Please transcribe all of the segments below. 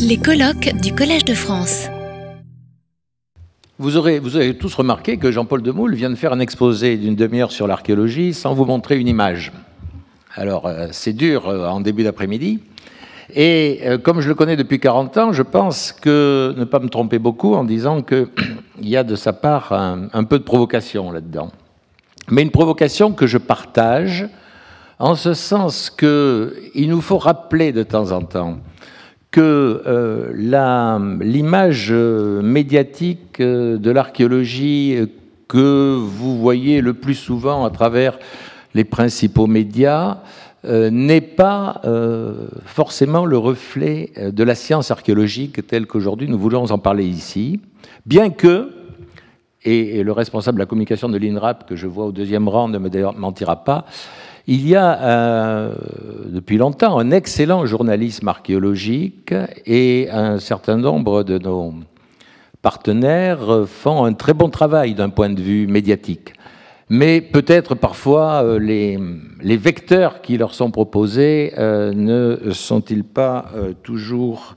Les colloques du Collège de France. Vous aurez, vous avez tous remarqué que Jean-Paul Demoule vient de faire un exposé d'une demi-heure sur l'archéologie sans vous montrer une image. Alors, euh, c'est dur euh, en début d'après-midi. Et euh, comme je le connais depuis 40 ans, je pense que ne pas me tromper beaucoup en disant qu'il y a de sa part un, un peu de provocation là-dedans. Mais une provocation que je partage en ce sens qu'il nous faut rappeler de temps en temps que euh, l'image médiatique euh, de l'archéologie que vous voyez le plus souvent à travers les principaux médias euh, n'est pas forcément le reflet de la science archéologique telle qu'aujourd'hui nous voulons en parler ici, bien que, et, et le responsable de la communication de l'INRAP que je vois au deuxième rang ne me mentira pas, il y a euh, depuis longtemps un excellent journalisme archéologique et un certain nombre de nos partenaires font un très bon travail d'un point de vue médiatique. Mais peut-être parfois euh, les, vecteurs qui leur sont proposés euh, ne sont-ils pas toujours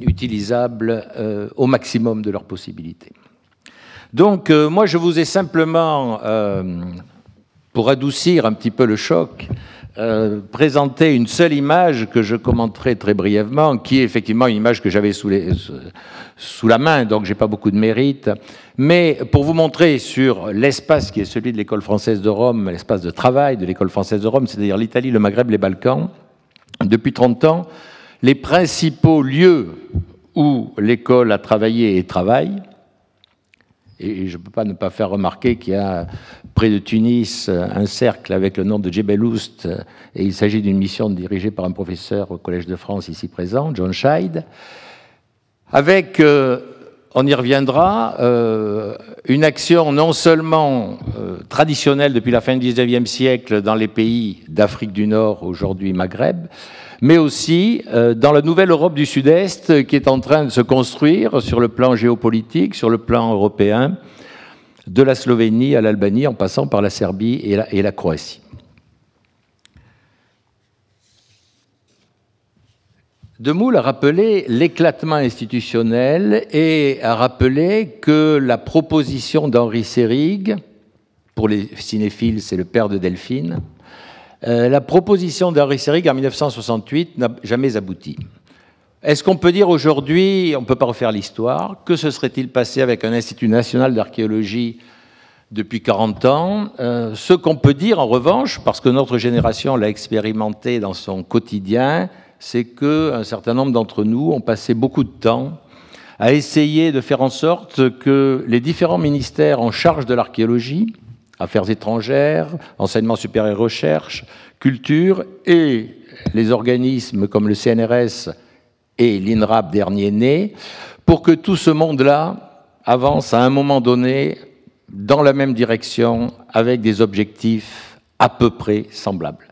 utilisables au maximum de leurs possibilités? Donc moi je vous ai simplement pour adoucir un petit peu le choc, euh, présenter une seule image que je commenterai très brièvement, qui est effectivement une image que j'avais sous, sous, la main, donc j'ai pas beaucoup de mérite, mais pour vous montrer sur l'espace qui est celui de l'école française de Rome, l'espace de travail de l'école française de Rome, c'est-à-dire l'Italie, le Maghreb, les Balkans, depuis 30 ans, les principaux lieux où l'école a travaillé et travaille, et je ne peux pas ne pas faire remarquer qu'il y a près de Tunis un cercle avec le nom de Jebel Oust, et il s'agit d'une mission dirigée par un professeur au Collège de France ici présent, John Scheid, avec, euh, on y reviendra, euh, une action non seulement euh, traditionnelle depuis la fin du XIXe siècle dans les pays d'Afrique du Nord, aujourd'hui Maghreb, mais aussi euh, dans la nouvelle Europe du Sud-Est qui est en train de se construire sur le plan géopolitique, sur le plan européen, de la Slovénie à l'Albanie, en passant par la Serbie et la, Croatie. Demoule a rappelé l'éclatement institutionnel et a rappelé que la proposition d'Henri Seyrig, pour les cinéphiles, c'est le père de Delphine, euh, la proposition d'Henri Seyrig en 1968 n'a jamais abouti. Est-ce qu'on peut dire aujourd'hui, on ne peut pas refaire l'histoire, que se serait-il passé avec un Institut national d'archéologie depuis 40 ans? Euh, Ce qu'on peut dire en revanche, parce que notre génération l'a expérimenté dans son quotidien, c'est qu'un certain nombre d'entre nous ont passé beaucoup de temps à essayer de faire en sorte que les différents ministères en charge de l'archéologie, affaires étrangères, enseignement supérieur et recherche, culture, et les organismes comme le CNRS et l'INRAP dernier né, pour que tout ce monde-là avance à un moment donné dans la même direction avec des objectifs à peu près semblables.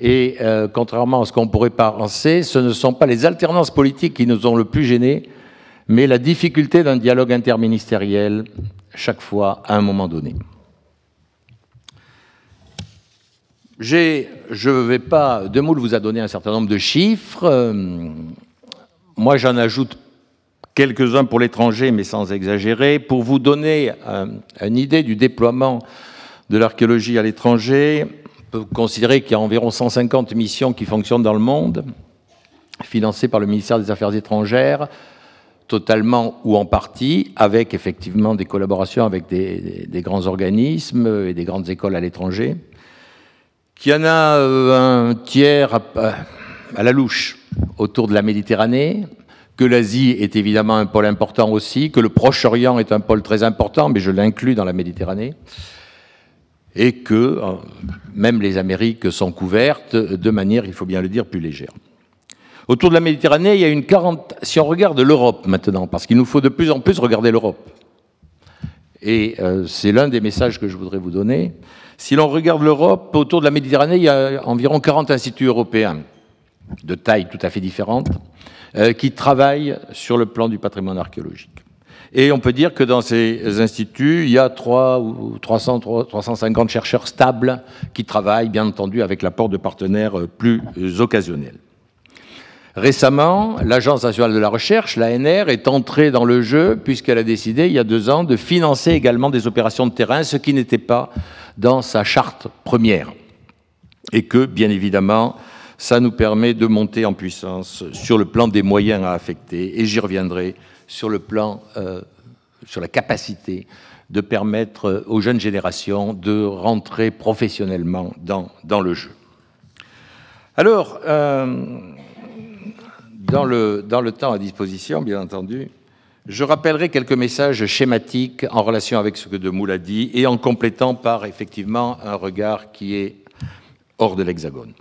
Et euh, contrairement à ce qu'on pourrait penser, ce ne sont pas les alternances politiques qui nous ont le plus gênés, mais la difficulté d'un dialogue interministériel chaque fois à un moment donné. Je ne vais pas. Demoule vous a donné un certain nombre de chiffres. Euh, moi, j'en ajoute quelques-uns pour l'étranger, mais sans exagérer. Pour vous donner euh, une idée du déploiement de l'archéologie à l'étranger, on peut considérer qu'il y a environ 150 missions qui fonctionnent dans le monde, financées par le ministère des Affaires étrangères, totalement ou en partie, avec effectivement des collaborations avec des, des grands organismes et des grandes écoles à l'étranger qu'il y en a euh, un tiers à, la louche autour de la Méditerranée, que l'Asie est évidemment un pôle important aussi, que le Proche-Orient est un pôle très important, mais je l'inclus dans la Méditerranée, et que euh, même les Amériques sont couvertes de manière, il faut bien le dire, plus légère. Autour de la Méditerranée, il y a une quarante. Si on regarde l'Europe maintenant, parce qu'il nous faut de plus en plus regarder l'Europe, et euh, c'est l'un des messages que je voudrais vous donner. Si l'on regarde l'Europe, autour de la Méditerranée, il y a environ 40 instituts européens de taille tout à fait différente euh, qui travaillent sur le plan du patrimoine archéologique. Et on peut dire que dans ces instituts, il y a 3 ou 300, 350 chercheurs stables qui travaillent, bien entendu, avec l'apport de partenaires euh, plus occasionnels. Récemment, l'Agence nationale de la recherche, l'ANR, est entrée dans le jeu puisqu'elle a décidé, il y a deux ans, de financer également des opérations de terrain, ce qui n'était pas dans sa charte première. Et que, bien évidemment, ça nous permet de monter en puissance sur le plan des moyens à affecter, et j'y reviendrai, sur le plan, euh, sur la capacité de permettre aux jeunes générations de rentrer professionnellement dans, dans le jeu. Alors, euh, dans le, temps à disposition, bien entendu, je rappellerai quelques messages schématiques en relation avec ce que Demoule a dit et en complétant par effectivement un regard qui est hors de l'Hexagone.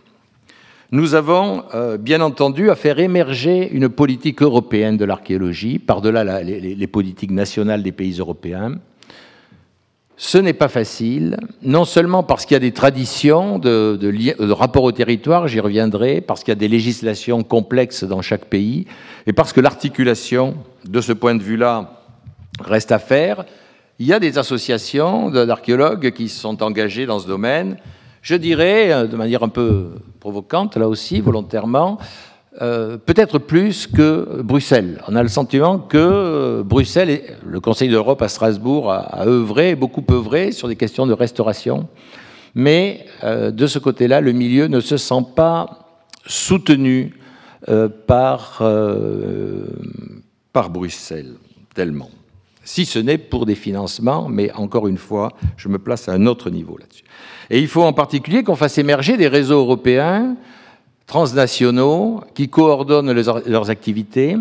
Nous avons euh, bien entendu à faire émerger une politique européenne de l'archéologie, par-delà les, politiques nationales des pays européens, ce n'est pas facile, non seulement parce qu'il y a des traditions de, rapport au territoire, j'y reviendrai, parce qu'il y a des législations complexes dans chaque pays, et parce que l'articulation, de ce point de vue-là, reste à faire. Il y a des associations d'archéologues qui sont engagées dans ce domaine. Je dirais, euh, de manière un peu provocante, là aussi, volontairement, euh, peut-être plus que Bruxelles. On a le sentiment que euh, Bruxelles, et le Conseil d'Europe à Strasbourg a, œuvré, beaucoup œuvré sur des questions de restauration, mais euh, de ce côté-là, le milieu ne se sent pas soutenu par, par Bruxelles, tellement. Si ce n'est pour des financements, mais encore une fois, je me place à un autre niveau là-dessus. Et il faut en particulier qu'on fasse émerger des réseaux européens transnationaux qui coordonnent leurs activités.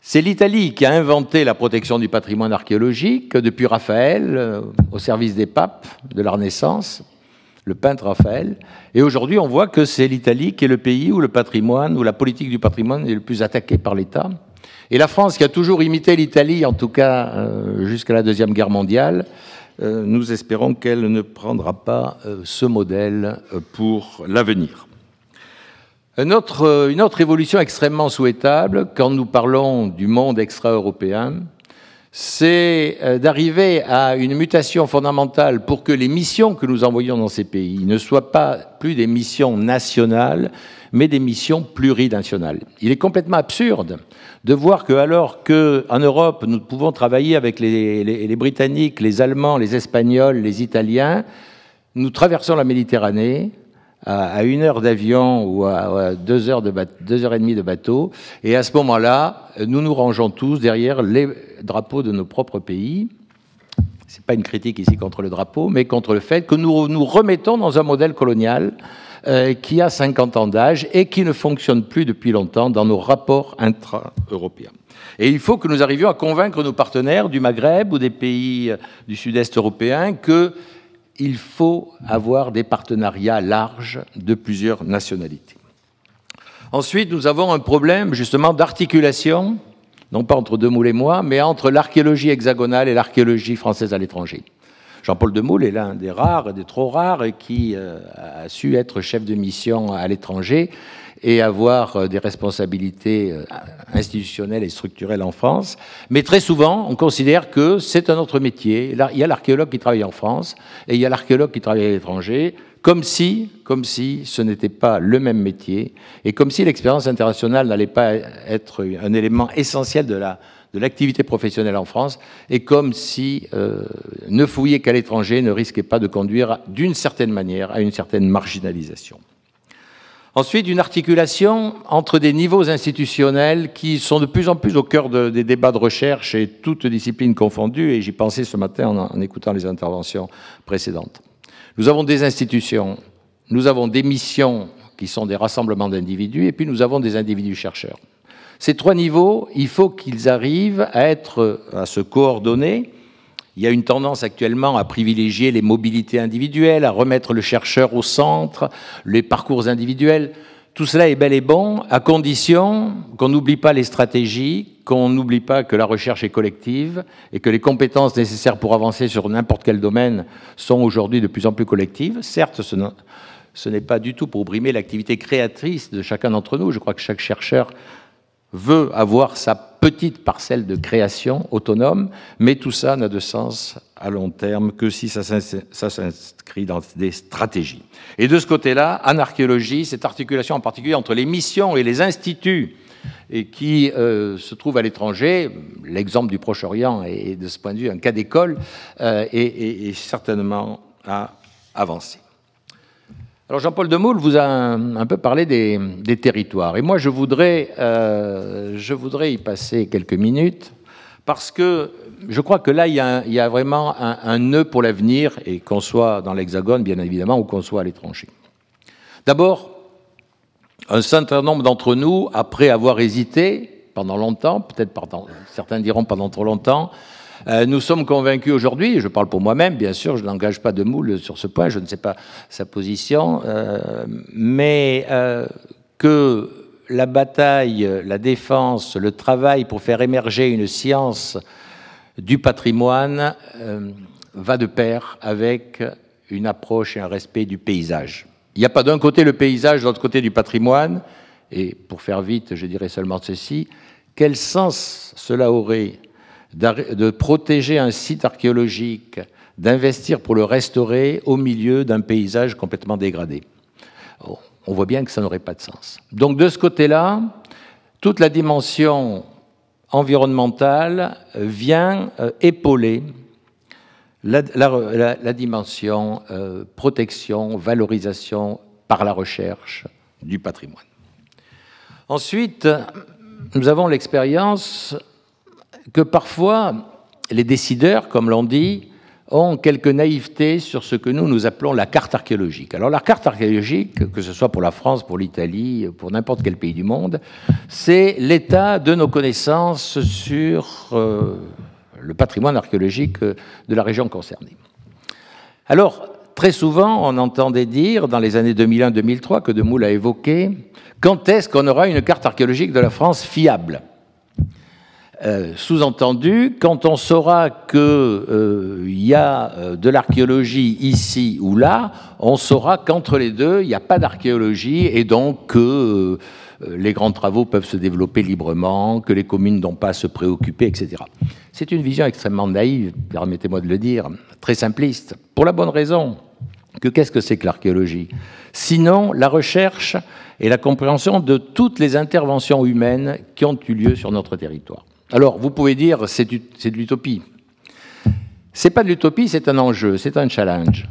C'est l'Italie qui a inventé la protection du patrimoine archéologique depuis Raphaël, euh, au service des papes de la Renaissance, le peintre Raphaël. Et aujourd'hui, on voit que c'est l'Italie qui est le pays où le patrimoine, où la politique du patrimoine est le plus attaquée par l'État. Et la France, qui a toujours imité l'Italie, en tout cas euh, jusqu'à la Deuxième Guerre mondiale, euh, nous espérons qu'elle ne prendra pas ce modèle pour l'avenir. Une autre, euh, une autre évolution extrêmement souhaitable, quand nous parlons du monde extra-européen, c'est euh, d'arriver à une mutation fondamentale pour que les missions que nous envoyons dans ces pays ne soient pas plus des missions nationales, mais des missions plurinationales. Il est complètement absurde de voir que, alors qu'en Europe, nous pouvons travailler avec les Britanniques, les Allemands, les Espagnols, les Italiens, nous traversons la Méditerranée, à, une heure d'avion ou à, deux, heures de deux heures et demie de bateau. Et à ce moment-là, nous nous rangeons tous derrière les drapeaux de nos propres pays. C'est pas une critique ici contre le drapeau, mais contre le fait que nous nous remettons dans un modèle colonial euh, qui a 50 ans d'âge et qui ne fonctionne plus depuis longtemps dans nos rapports intra-européens. Et il faut que nous arrivions à convaincre nos partenaires du Maghreb ou des pays du sud-est européen que il faut avoir des partenariats larges de plusieurs nationalités. Ensuite, nous avons un problème justement d'articulation, non pas entre Demoule et moi, mais entre l'archéologie hexagonale et l'archéologie française à l'étranger. Jean-Paul Demoule est l'un des rares, des trop rares, qui euh, a su être chef de mission à l'étranger et avoir euh, des responsabilités euh, institutionnelles et structurelles en France. Mais très souvent, on considère que c'est un autre métier. Il y a l'archéologue qui travaille en France et il y a l'archéologue qui travaille à l'étranger, comme si, comme si ce n'était pas le même métier et comme si l'expérience internationale n'allait pas être un élément essentiel de la de l'activité professionnelle en France, et comme si euh, ne fouiller qu'à l'étranger ne risquait pas de conduire d'une certaine manière à une certaine marginalisation. Ensuite, une articulation entre des niveaux institutionnels qui sont de plus en plus au cœur des débats de recherche et toutes disciplines confondues, et j'y pensais ce matin en, écoutant les interventions précédentes. Nous avons des institutions, nous avons des missions qui sont des rassemblements d'individus, et puis nous avons des individus chercheurs. Ces trois niveaux, il faut qu'ils arrivent à se coordonner, il y a une tendance actuellement à privilégier les mobilités individuelles, à remettre le chercheur au centre, les parcours individuels. Tout cela est bel et bon, à condition qu'on n'oublie pas les stratégies, qu'on n'oublie pas que la recherche est collective et que les compétences nécessaires pour avancer sur n'importe quel domaine sont aujourd'hui de plus en plus collectives. Certes, ce n'est pas du tout pour brimer l'activité créatrice de chacun d'entre nous. Je crois que chaque chercheur veut avoir sa petites parcelles de création autonome, mais tout ça n'a de sens à long terme que si ça s'inscrit dans des stratégies. Et de ce côté-là, en archéologie, cette articulation en particulier entre les missions et les instituts qui euh, se trouvent à l'étranger, l'exemple du Proche-Orient est de ce point de vue un cas d'école, euh, certainement à avancer. Alors Jean-Paul Demoule vous a un, peu parlé des, territoires. Et moi, je voudrais, euh, je voudrais y passer quelques minutes parce que je crois que là, il y a, vraiment un, nœud pour l'avenir, et qu'on soit dans l'Hexagone, bien évidemment, ou qu'on soit à l'étranger. D'abord, un certain nombre d'entre nous, après avoir hésité pendant longtemps, peut-être certains diront pendant trop longtemps, nous sommes convaincus aujourd'hui, je parle pour moi-même, bien sûr, je n'engage pas de moule sur ce point, je ne sais pas sa position, euh, mais euh, que la bataille, la défense, le travail pour faire émerger une science du patrimoine va de pair avec une approche et un respect du paysage. Il n'y a pas d'un côté le paysage, de l'autre côté du patrimoine, et pour faire vite, je dirais seulement ceci, quel sens cela aurait de protéger un site archéologique, d'investir pour le restaurer au milieu d'un paysage complètement dégradé. Oh, on voit bien que ça n'aurait pas de sens. Donc de ce côté-là, toute la dimension environnementale vient euh, épauler la, dimension euh, protection, valorisation par la recherche du patrimoine. Ensuite, nous avons l'expérience que parfois les décideurs, comme l'on dit, ont quelques naïvetés sur ce que nous nous appelons la carte archéologique. Alors la carte archéologique, que ce soit pour la France, pour l'Italie, pour n'importe quel pays du monde, c'est l'état de nos connaissances sur euh, le patrimoine archéologique de la région concernée. Alors, très souvent, on entendait dire, dans les années 2001-2003, que De Moule a évoqué, quand est-ce qu'on aura une carte archéologique de la France fiable? Euh, sous-entendu, quand on saura qu'il euh, y a euh, de l'archéologie ici ou là, on saura qu'entre les deux, il n'y a pas d'archéologie et donc que les grands travaux peuvent se développer librement, que les communes n'ont pas à se préoccuper, etc. C'est une vision extrêmement naïve, permettez-moi de le dire, très simpliste, pour la bonne raison que qu'est-ce que c'est que l'archéologie? Sinon, la recherche et la compréhension de toutes les interventions humaines qui ont eu lieu sur notre territoire. Alors, vous pouvez dire c'est de l'utopie. C'est pas de l'utopie, c'est un enjeu, c'est un challenge.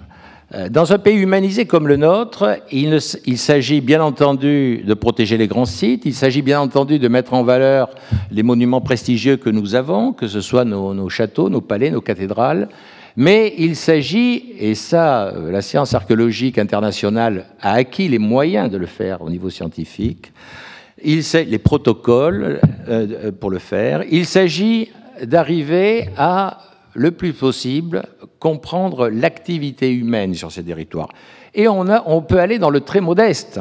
Euh, dans un pays humanisé comme le nôtre, il, s'agit bien entendu de protéger les grands sites, il s'agit bien entendu de mettre en valeur les monuments prestigieux que nous avons, que ce soit nos, châteaux, nos palais, nos cathédrales, mais il s'agit, et ça, euh, la science archéologique internationale a acquis les moyens de le faire au niveau scientifique, il les protocoles euh, pour le faire. Il s'agit d'arriver à, le plus possible, comprendre l'activité humaine sur ces territoires. Et on, a, on peut aller dans le très modeste.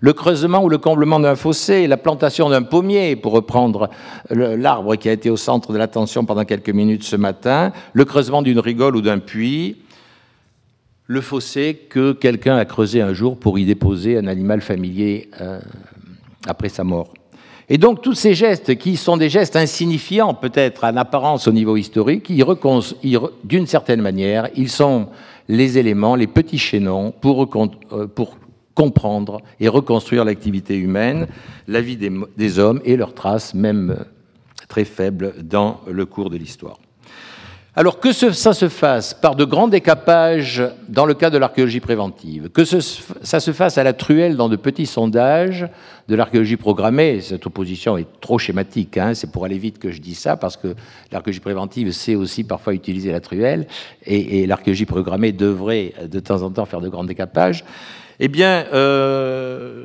Le creusement ou le comblement d'un fossé, la plantation d'un pommier, pour reprendre l'arbre qui a été au centre de l'attention pendant quelques minutes ce matin, le creusement d'une rigole ou d'un puits, le fossé que quelqu'un a creusé un jour pour y déposer un animal familier euh, après sa mort. Et donc tous ces gestes qui sont des gestes insignifiants peut-être en apparence au niveau historique, d'une certaine manière, ils sont les éléments, les petits chaînons pour, euh, comprendre et reconstruire l'activité humaine, la vie des, des hommes et leurs traces, même très faibles, dans le cours de l'histoire. Alors que ça se fasse par de grands décapages dans le cas de l'archéologie préventive, que ça se fasse à la truelle dans de petits sondages de l'archéologie programmée, cette opposition est trop schématique, hein, c'est pour aller vite que je dis ça, parce que l'archéologie préventive sait aussi parfois utiliser la truelle, et, l'archéologie programmée devrait de temps en temps faire de grands décapages. Eh bien, euh,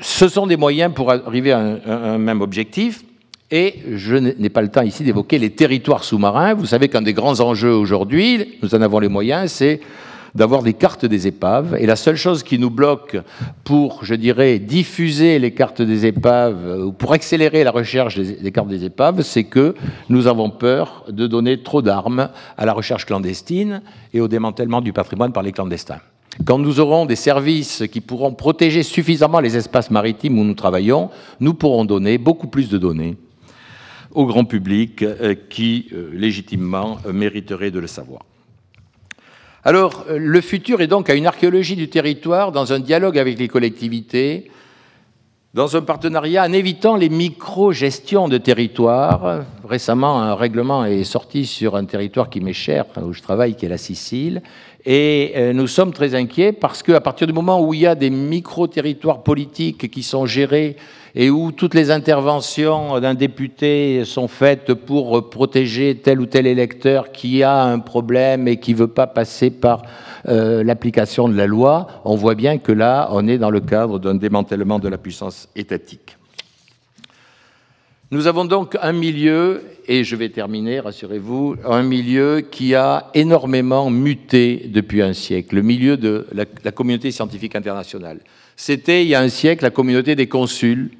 ce sont des moyens pour arriver à un même objectif. Et je n'ai pas le temps ici d'évoquer les territoires sous-marins. Vous savez qu'un des grands enjeux aujourd'hui, nous en avons les moyens, c'est d'avoir des cartes des épaves. Et la seule chose qui nous bloque pour, je dirais, diffuser les cartes des épaves ou pour accélérer la recherche des, cartes des épaves, c'est que nous avons peur de donner trop d'armes à la recherche clandestine et au démantèlement du patrimoine par les clandestins. Quand nous aurons des services qui pourront protéger suffisamment les espaces maritimes où nous travaillons, nous pourrons donner beaucoup plus de données au grand public qui, légitimement, mériterait de le savoir. Alors, le futur est donc à une archéologie du territoire dans un dialogue avec les collectivités, dans un partenariat en évitant les micro-gestions de territoire. Récemment, un règlement est sorti sur un territoire qui m'est cher, où je travaille, qui est la Sicile. Et euh, nous sommes très inquiets parce qu'à partir du moment où il y a des micro-territoires politiques qui sont gérés et où toutes les interventions d'un député sont faites pour protéger tel ou tel électeur qui a un problème et qui ne veut pas passer par euh, l'application de la loi, on voit bien que là, on est dans le cadre d'un démantèlement de la puissance étatique. Nous avons donc un milieu, et je vais terminer, rassurez-vous, un milieu qui a énormément muté depuis un siècle, le milieu de la, communauté scientifique internationale. C'était, il y a un siècle, la communauté des consuls,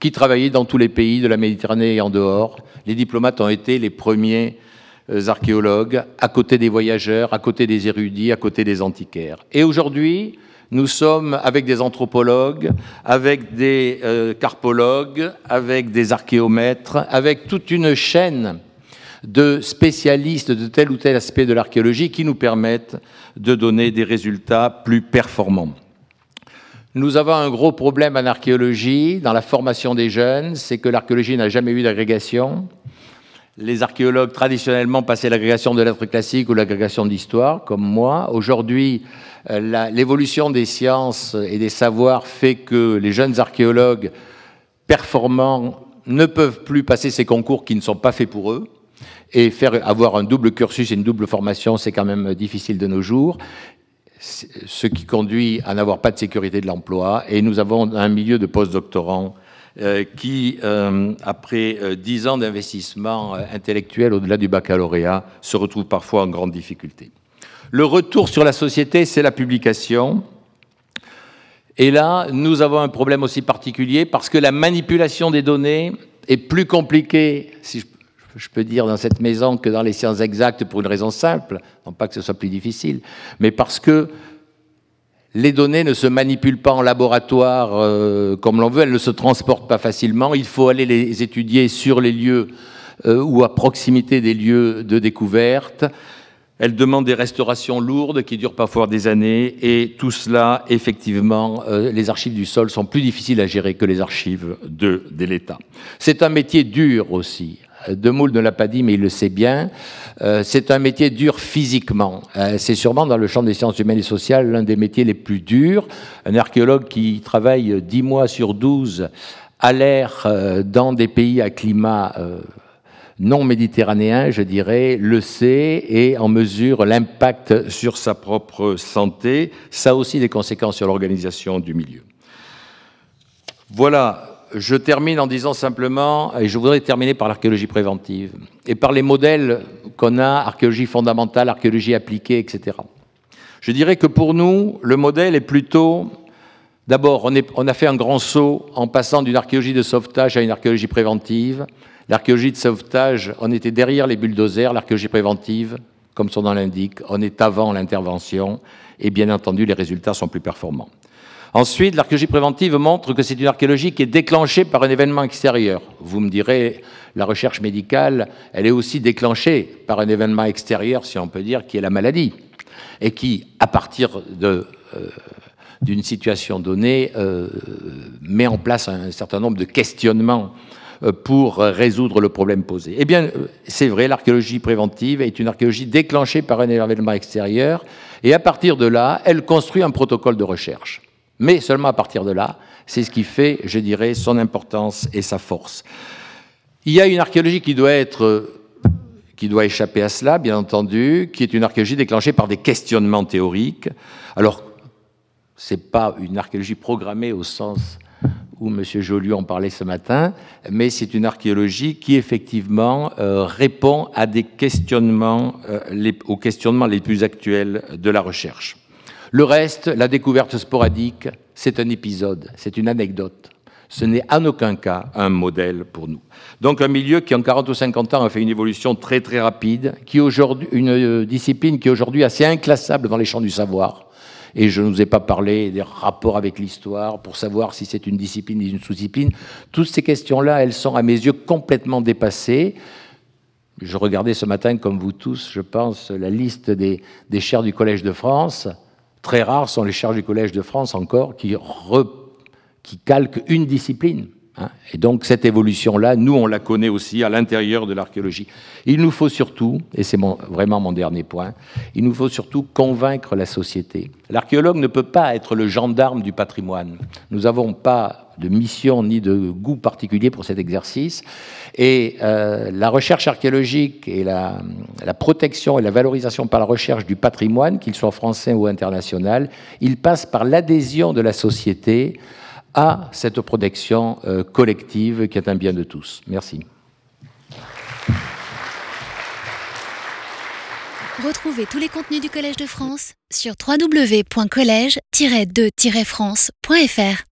qui travaillaient dans tous les pays de la Méditerranée et en dehors. Les diplomates ont été les premiers euh, archéologues, à côté des voyageurs, à côté des érudits, à côté des antiquaires. Et aujourd'hui, nous sommes avec des anthropologues, avec des euh, carpologues, avec des archéomètres, avec toute une chaîne de spécialistes de tel ou tel aspect de l'archéologie qui nous permettent de donner des résultats plus performants. Nous avons un gros problème en archéologie, dans la formation des jeunes, c'est que l'archéologie n'a jamais eu d'agrégation. Les archéologues traditionnellement passaient l'agrégation de lettres classiques ou l'agrégation d'histoire, comme moi. Aujourd'hui, euh, l'évolution des sciences et des savoirs fait que les jeunes archéologues performants ne peuvent plus passer ces concours qui ne sont pas faits pour eux. Et faire avoir un double cursus et une double formation, c'est quand même difficile de nos jours ce qui conduit à n'avoir pas de sécurité de l'emploi. Et nous avons un milieu de postdoctorants qui, euh, après euh, dix ans d'investissement intellectuel au-delà du baccalauréat, se retrouve parfois en grande difficulté. Le retour sur la société, c'est la publication. Et là, nous avons un problème aussi particulier parce que la manipulation des données est plus compliquée, si je peux dire, dans cette maison que dans les sciences exactes pour une raison simple, non pas que ce soit plus difficile, mais parce que les données ne se manipulent pas en laboratoire euh, comme l'on veut, elles ne se transportent pas facilement, il faut aller les étudier sur les lieux euh, ou à proximité des lieux de découverte. Elles demandent des restaurations lourdes qui durent parfois des années et tout cela, effectivement, euh, les archives du sol sont plus difficiles à gérer que les archives de, de l'État. C'est un métier dur aussi. Demoule ne l'a pas dit, mais il le sait bien. Euh, c'est un métier dur physiquement. Euh, c'est sûrement dans le champ des sciences humaines et sociales l'un des métiers les plus durs. Un archéologue qui travaille 10 mois sur 12 à l'air euh, dans des pays à climat non méditerranéen, je dirais, le sait et en mesure l'impact sur sa propre santé. Ça a aussi des conséquences sur l'organisation du milieu. Voilà je termine en disant simplement, et je voudrais terminer par l'archéologie préventive, et par les modèles qu'on a, archéologie fondamentale, archéologie appliquée, etc. Je dirais que pour nous, le modèle est plutôt, d'abord, on, a fait un grand saut en passant d'une archéologie de sauvetage à une archéologie préventive. L'archéologie de sauvetage, on était derrière les bulldozers, l'archéologie préventive, comme son nom l'indique, on est avant l'intervention, et bien entendu, les résultats sont plus performants. Ensuite, l'archéologie préventive montre que c'est une archéologie qui est déclenchée par un événement extérieur. Vous me direz, la recherche médicale, elle est aussi déclenchée par un événement extérieur, si on peut dire, qui est la maladie, et qui, à partir euh, d'une situation donnée, euh, met en place un certain nombre de questionnements euh, pour résoudre le problème posé. Eh bien, c'est vrai, l'archéologie préventive est une archéologie déclenchée par un événement extérieur, et à partir de là, elle construit un protocole de recherche. Mais seulement à partir de là, c'est ce qui fait, je dirais, son importance et sa force. Il y a une archéologie qui doit être qui doit échapper à cela, bien entendu, qui est une archéologie déclenchée par des questionnements théoriques. Alors, ce n'est pas une archéologie programmée au sens où M. Joliot en parlait ce matin, mais c'est une archéologie qui effectivement euh, répond à des questionnements, euh, aux questionnements les plus actuels de la recherche. Le reste, la découverte sporadique, c'est un épisode, c'est une anecdote. Ce n'est en aucun cas un modèle pour nous. Donc un milieu qui en 40 ou 50 ans a fait une évolution très très rapide, qui aujourd'hui une euh, discipline qui est aujourd'hui assez inclassable dans les champs du savoir et je ne vous ai pas parlé des rapports avec l'histoire pour savoir si c'est une discipline ou une sous-discipline. Toutes ces questions-là, elles sont à mes yeux complètement dépassées. Je regardais ce matin, comme vous tous, je pense, la liste des, des chaires du Collège de France. Très rares sont les chaires du Collège de France encore qui, qui calquent une discipline. Hein? Et donc cette évolution-là, nous, on la connaît aussi à l'intérieur de l'archéologie. Il nous faut surtout, et c'est vraiment mon dernier point, il nous faut surtout convaincre la société. L'archéologue ne peut pas être le gendarme du patrimoine. Nous n'avons pas de mission ni de goût particulier pour cet exercice. Et euh, la recherche archéologique et la, la, protection et la valorisation par la recherche du patrimoine, qu'il soit français ou international, il passe par l'adhésion de la société à cette protection euh, collective qui est un bien de tous. Merci. Retrouvez tous les contenus du Collège de France sur www.colège-2-france.fr.